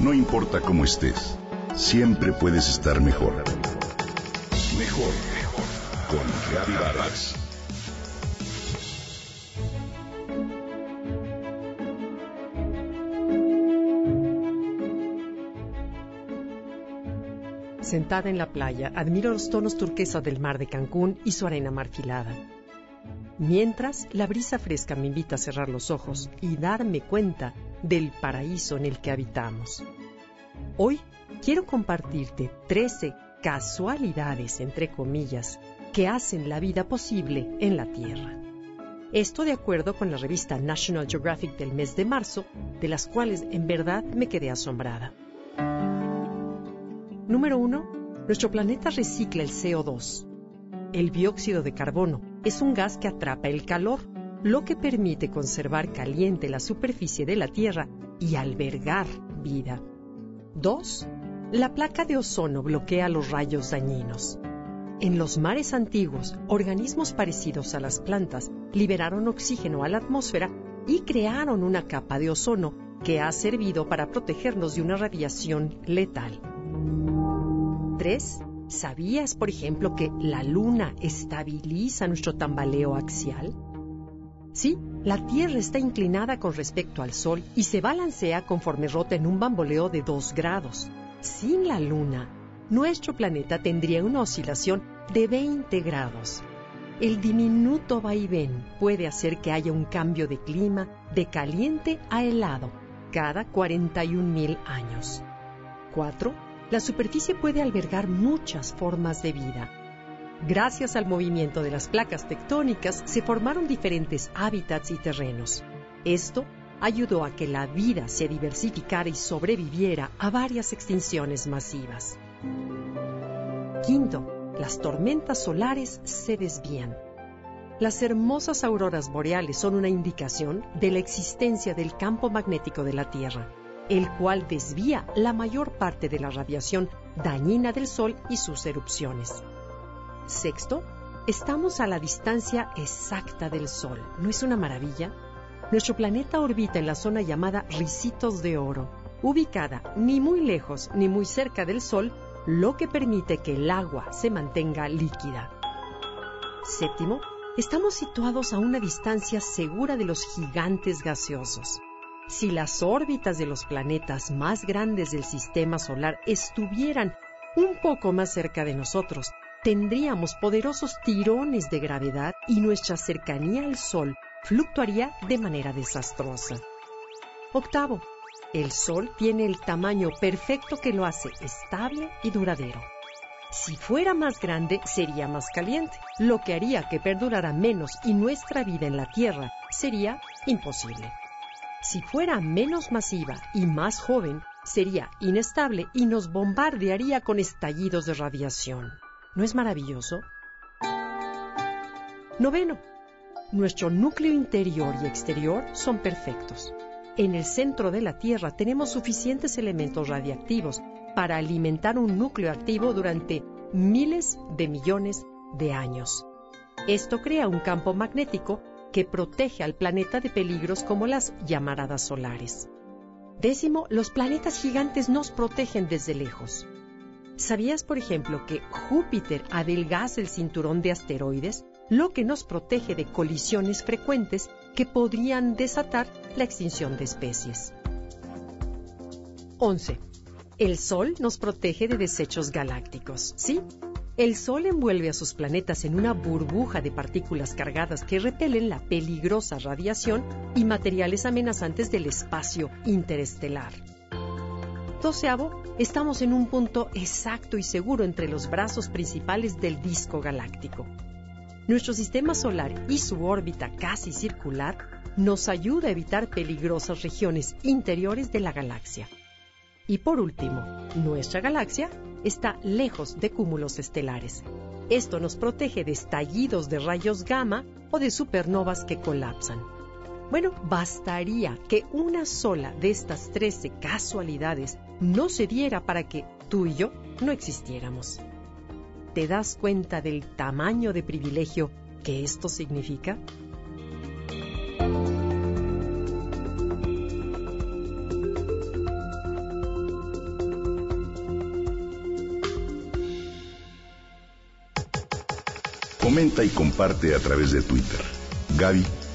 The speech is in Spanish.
No importa cómo estés, siempre puedes estar mejor. Mejor, mejor. Con Reavivadas. Sentada en la playa, admiro los tonos turquesa del mar de Cancún y su arena marfilada. Mientras, la brisa fresca me invita a cerrar los ojos y darme cuenta del paraíso en el que habitamos. Hoy quiero compartirte 13 casualidades, entre comillas, que hacen la vida posible en la Tierra. Esto de acuerdo con la revista National Geographic del mes de marzo, de las cuales en verdad me quedé asombrada. Número 1. Nuestro planeta recicla el CO2. El dióxido de carbono es un gas que atrapa el calor, lo que permite conservar caliente la superficie de la Tierra y albergar vida. 2. La placa de ozono bloquea los rayos dañinos. En los mares antiguos, organismos parecidos a las plantas liberaron oxígeno a la atmósfera y crearon una capa de ozono que ha servido para protegernos de una radiación letal. 3. ¿Sabías, por ejemplo, que la luna estabiliza nuestro tambaleo axial? Sí, la Tierra está inclinada con respecto al Sol y se balancea conforme rota en un bamboleo de 2 grados. Sin la Luna, nuestro planeta tendría una oscilación de 20 grados. El diminuto vaivén puede hacer que haya un cambio de clima de caliente a helado cada 41.000 años. 4. La superficie puede albergar muchas formas de vida Gracias al movimiento de las placas tectónicas se formaron diferentes hábitats y terrenos. Esto ayudó a que la vida se diversificara y sobreviviera a varias extinciones masivas. Quinto, las tormentas solares se desvían. Las hermosas auroras boreales son una indicación de la existencia del campo magnético de la Tierra, el cual desvía la mayor parte de la radiación dañina del Sol y sus erupciones. Sexto, estamos a la distancia exacta del Sol. ¿No es una maravilla? Nuestro planeta orbita en la zona llamada Ricitos de Oro, ubicada ni muy lejos ni muy cerca del Sol, lo que permite que el agua se mantenga líquida. Séptimo, estamos situados a una distancia segura de los gigantes gaseosos. Si las órbitas de los planetas más grandes del sistema solar estuvieran un poco más cerca de nosotros, tendríamos poderosos tirones de gravedad y nuestra cercanía al Sol fluctuaría de manera desastrosa. Octavo, el Sol tiene el tamaño perfecto que lo hace estable y duradero. Si fuera más grande, sería más caliente, lo que haría que perdurara menos y nuestra vida en la Tierra sería imposible. Si fuera menos masiva y más joven, sería inestable y nos bombardearía con estallidos de radiación. ¿No es maravilloso? Noveno. Nuestro núcleo interior y exterior son perfectos. En el centro de la Tierra tenemos suficientes elementos radiactivos para alimentar un núcleo activo durante miles de millones de años. Esto crea un campo magnético que protege al planeta de peligros como las llamaradas solares. Décimo, los planetas gigantes nos protegen desde lejos. ¿Sabías, por ejemplo, que Júpiter adelgaza el cinturón de asteroides, lo que nos protege de colisiones frecuentes que podrían desatar la extinción de especies? 11. El Sol nos protege de desechos galácticos, ¿sí? El Sol envuelve a sus planetas en una burbuja de partículas cargadas que repelen la peligrosa radiación y materiales amenazantes del espacio interestelar. Doceavo, estamos en un punto exacto y seguro entre los brazos principales del disco galáctico. Nuestro sistema solar y su órbita casi circular nos ayuda a evitar peligrosas regiones interiores de la galaxia. Y por último, nuestra galaxia está lejos de cúmulos estelares. Esto nos protege de estallidos de rayos gamma o de supernovas que colapsan. Bueno, bastaría que una sola de estas 13 casualidades no se diera para que tú y yo no existiéramos. ¿Te das cuenta del tamaño de privilegio que esto significa? Comenta y comparte a través de Twitter. Gaby